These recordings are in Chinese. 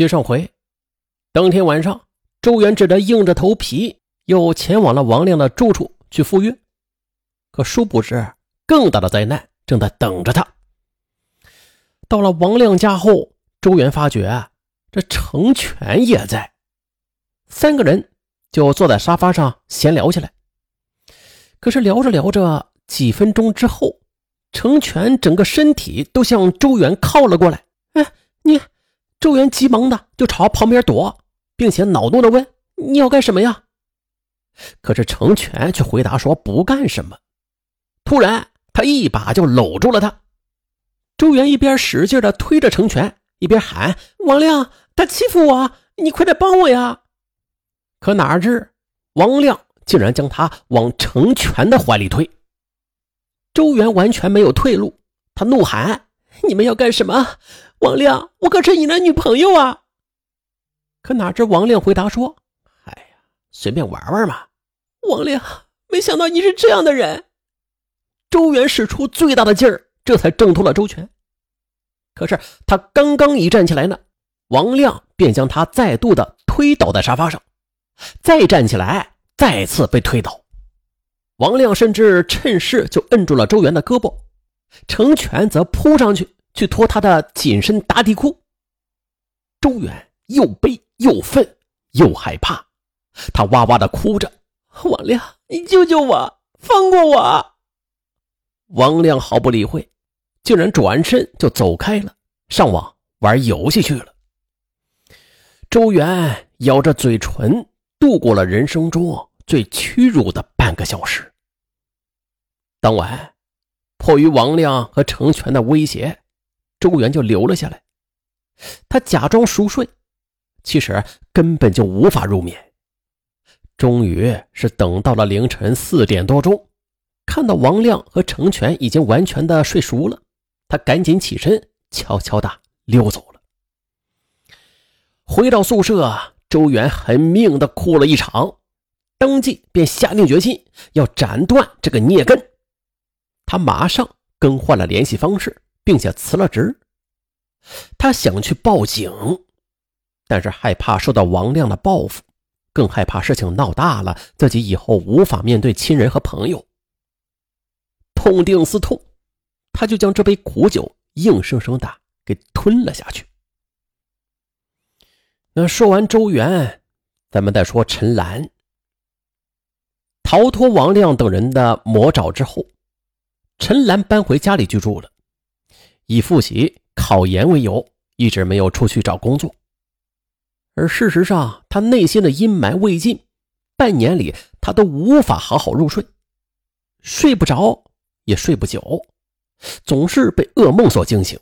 接上回，当天晚上，周元只得硬着头皮又前往了王亮的住处去赴约。可殊不知，更大的灾难正在等着他。到了王亮家后，周元发觉这成全也在，三个人就坐在沙发上闲聊起来。可是聊着聊着，几分钟之后，成全整个身体都向周元靠了过来。哎，你！周元急忙的就朝旁边躲，并且恼怒的问：“你要干什么呀？”可是成全却回答说：“不干什么。”突然，他一把就搂住了他。周元一边使劲的推着成全，一边喊：“王亮，他欺负我，你快点帮我呀！”可哪知王亮竟然将他往成全的怀里推。周元完全没有退路，他怒喊：“你们要干什么？王亮，我可是你的女朋友啊！”可哪知王亮回答说：“哎呀，随便玩玩嘛。”王亮，没想到你是这样的人。周元使出最大的劲儿。这才挣脱了周全，可是他刚刚一站起来呢，王亮便将他再度的推倒在沙发上，再站起来，再次被推倒。王亮甚至趁势就摁住了周元的胳膊，成全则扑上去去脱他的紧身打底裤。周元又悲又愤又害怕，他哇哇的哭着：“王亮，你救救我，放过我！”王亮毫不理会。竟然转身就走开了，上网玩游戏去了。周元咬着嘴唇，度过了人生中最屈辱的半个小时。当晚，迫于王亮和程全的威胁，周元就留了下来。他假装熟睡，其实根本就无法入眠。终于是等到了凌晨四点多钟，看到王亮和程全已经完全的睡熟了。他赶紧起身，悄悄的溜走了。回到宿舍，周元狠命的哭了一场，当即便下定决心要斩断这个孽根。他马上更换了联系方式，并且辞了职。他想去报警，但是害怕受到王亮的报复，更害怕事情闹大了，自己以后无法面对亲人和朋友。痛定思痛。他就将这杯苦酒硬生生的给吞了下去。那说完周元，咱们再说陈兰。逃脱王亮等人的魔爪之后，陈兰搬回家里居住了，以复习考研为由，一直没有出去找工作。而事实上，他内心的阴霾未尽，半年里他都无法好好入睡，睡不着也睡不久。总是被噩梦所惊醒，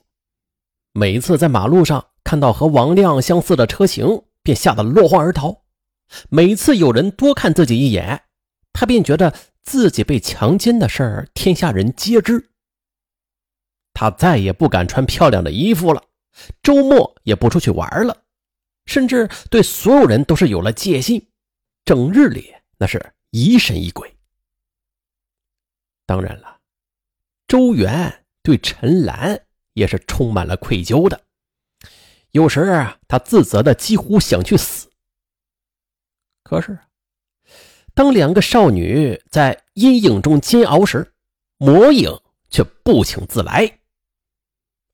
每次在马路上看到和王亮相似的车型，便吓得落荒而逃。每次有人多看自己一眼，他便觉得自己被强奸的事儿天下人皆知。他再也不敢穿漂亮的衣服了，周末也不出去玩了，甚至对所有人都是有了戒心，整日里那是疑神疑鬼。当然了。周元对陈兰也是充满了愧疚的，有时啊，他自责的几乎想去死。可是，当两个少女在阴影中煎熬时，魔影却不请自来。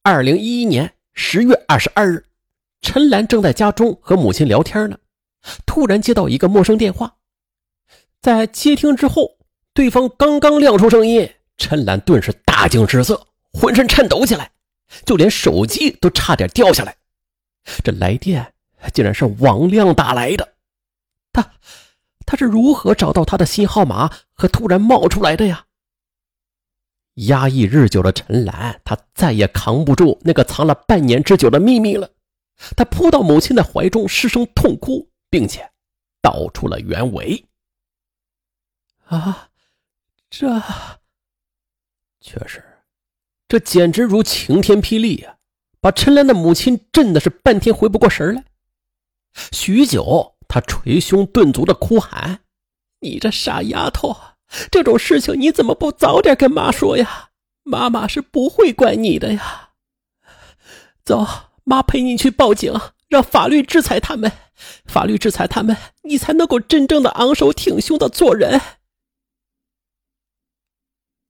二零一一年十月二十二日，陈兰正在家中和母亲聊天呢，突然接到一个陌生电话，在接听之后，对方刚刚亮出声音。陈兰顿时大惊失色，浑身颤抖起来，就连手机都差点掉下来。这来电竟然是王亮打来的，他他是如何找到他的新号码和突然冒出来的呀？压抑日久的陈兰，她再也扛不住那个藏了半年之久的秘密了。她扑到母亲的怀中，失声痛哭，并且道出了原委。啊，这……确实，这简直如晴天霹雳呀！把陈兰的母亲震的是半天回不过神来。许久，他捶胸顿足的哭喊：“你这傻丫头，这种事情你怎么不早点跟妈说呀？妈妈是不会怪你的呀！走，妈陪你去报警，让法律制裁他们，法律制裁他们，你才能够真正的昂首挺胸的做人。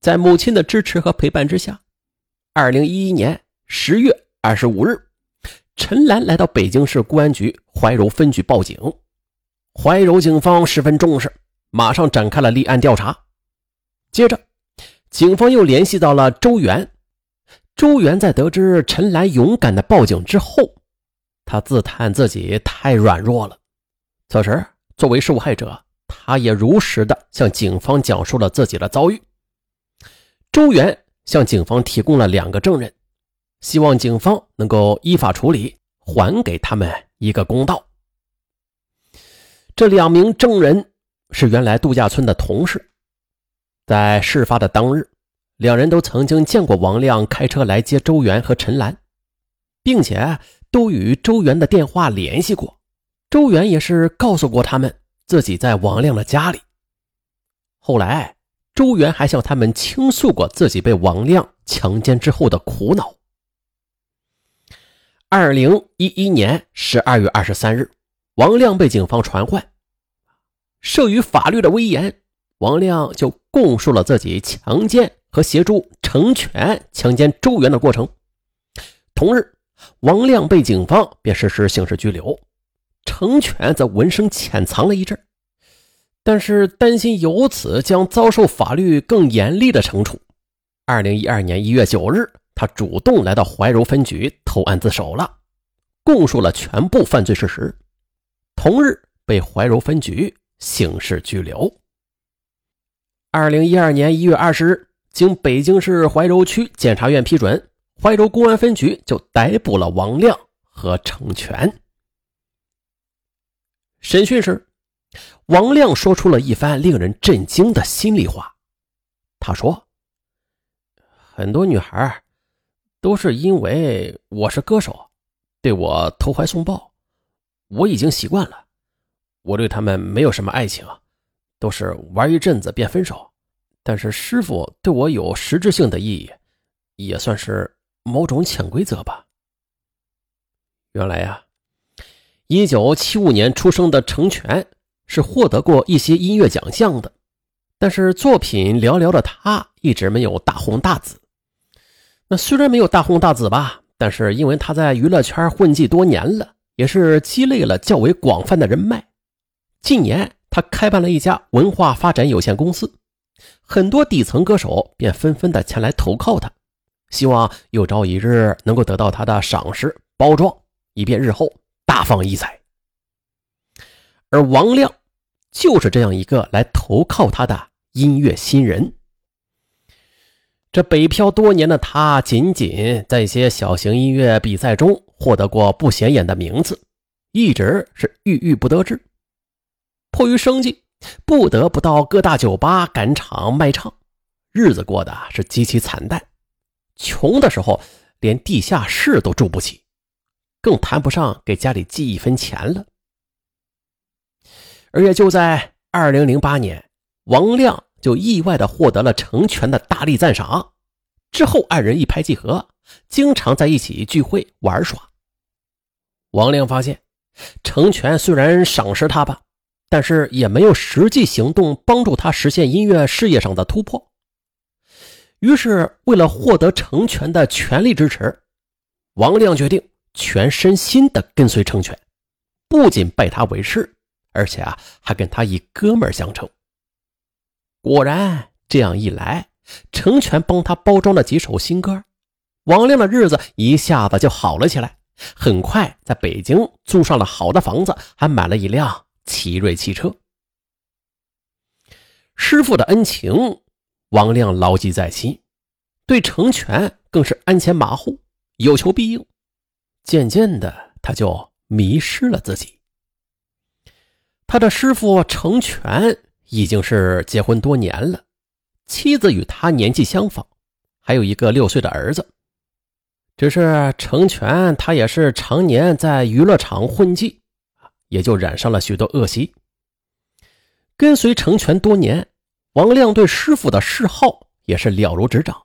在母亲的支持和陪伴之下，二零一一年十月二十五日，陈兰来到北京市公安局怀柔分局报警。怀柔警方十分重视，马上展开了立案调查。接着，警方又联系到了周元。周元在得知陈兰勇敢的报警之后，他自叹自己太软弱了。此时，作为受害者，他也如实的向警方讲述了自己的遭遇。周元向警方提供了两个证人，希望警方能够依法处理，还给他们一个公道。这两名证人是原来度假村的同事，在事发的当日，两人都曾经见过王亮开车来接周元和陈兰，并且都与周元的电话联系过。周元也是告诉过他们自己在王亮的家里。后来。周元还向他们倾诉过自己被王亮强奸之后的苦恼。二零一一年十二月二十三日，王亮被警方传唤，慑于法律的威严，王亮就供述了自己强奸和协助成全强奸周元的过程。同日，王亮被警方便实施刑事拘留，成全则闻声潜藏了一阵。但是担心由此将遭受法律更严厉的惩处。二零一二年一月九日，他主动来到怀柔分局投案自首了，供述了全部犯罪事实。同日被怀柔分局刑事拘留。二零一二年一月二十日，经北京市怀柔区检察院批准，怀柔公安分局就逮捕了王亮和程全。审讯时。王亮说出了一番令人震惊的心里话。他说：“很多女孩都是因为我是歌手，对我投怀送抱，我已经习惯了。我对他们没有什么爱情，都是玩一阵子便分手。但是师傅对我有实质性的意义，也算是某种潜规则吧。原来呀，一九七五年出生的成全。”是获得过一些音乐奖项的，但是作品寥寥的他一直没有大红大紫。那虽然没有大红大紫吧，但是因为他在娱乐圈混迹多年了，也是积累了较为广泛的人脉。近年他开办了一家文化发展有限公司，很多底层歌手便纷纷的前来投靠他，希望有朝一日能够得到他的赏识包装，以便日后大放异彩。而王亮就是这样一个来投靠他的音乐新人。这北漂多年的他，仅仅在一些小型音乐比赛中获得过不显眼的名次，一直是郁郁不得志。迫于生计，不得不到各大酒吧赶场卖唱，日子过得是极其惨淡。穷的时候，连地下室都住不起，更谈不上给家里寄一分钱了。而也就在二零零八年，王亮就意外的获得了成全的大力赞赏。之后，二人一拍即合，经常在一起聚会玩耍。王亮发现，成全虽然赏识他吧，但是也没有实际行动帮助他实现音乐事业上的突破。于是，为了获得成全的全力支持，王亮决定全身心的跟随成全，不仅拜他为师。而且啊，还跟他以哥们相称。果然，这样一来，成全帮他包装了几首新歌，王亮的日子一下子就好了起来。很快，在北京租上了好的房子，还买了一辆奇瑞汽车。师傅的恩情，王亮牢记在心，对成全更是鞍前马后，有求必应。渐渐的，他就迷失了自己。他的师傅成全已经是结婚多年了，妻子与他年纪相仿，还有一个六岁的儿子。只是成全他也是常年在娱乐场混迹，也就染上了许多恶习。跟随成全多年，王亮对师傅的嗜好也是了如指掌，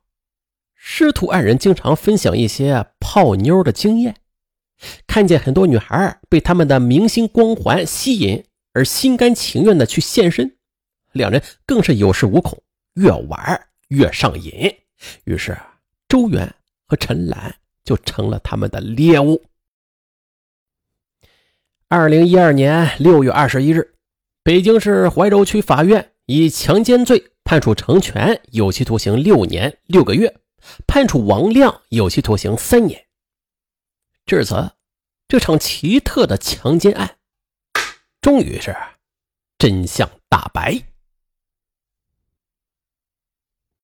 师徒二人经常分享一些泡妞的经验。看见很多女孩被他们的明星光环吸引，而心甘情愿的去献身，两人更是有恃无恐，越玩越上瘾。于是，周元和陈兰就成了他们的猎物。二零一二年六月二十一日，北京市怀柔区法院以强奸罪判处成全有期徒刑六年六个月，判处王亮有期徒刑三年。至此，这场奇特的强奸案终于是真相大白。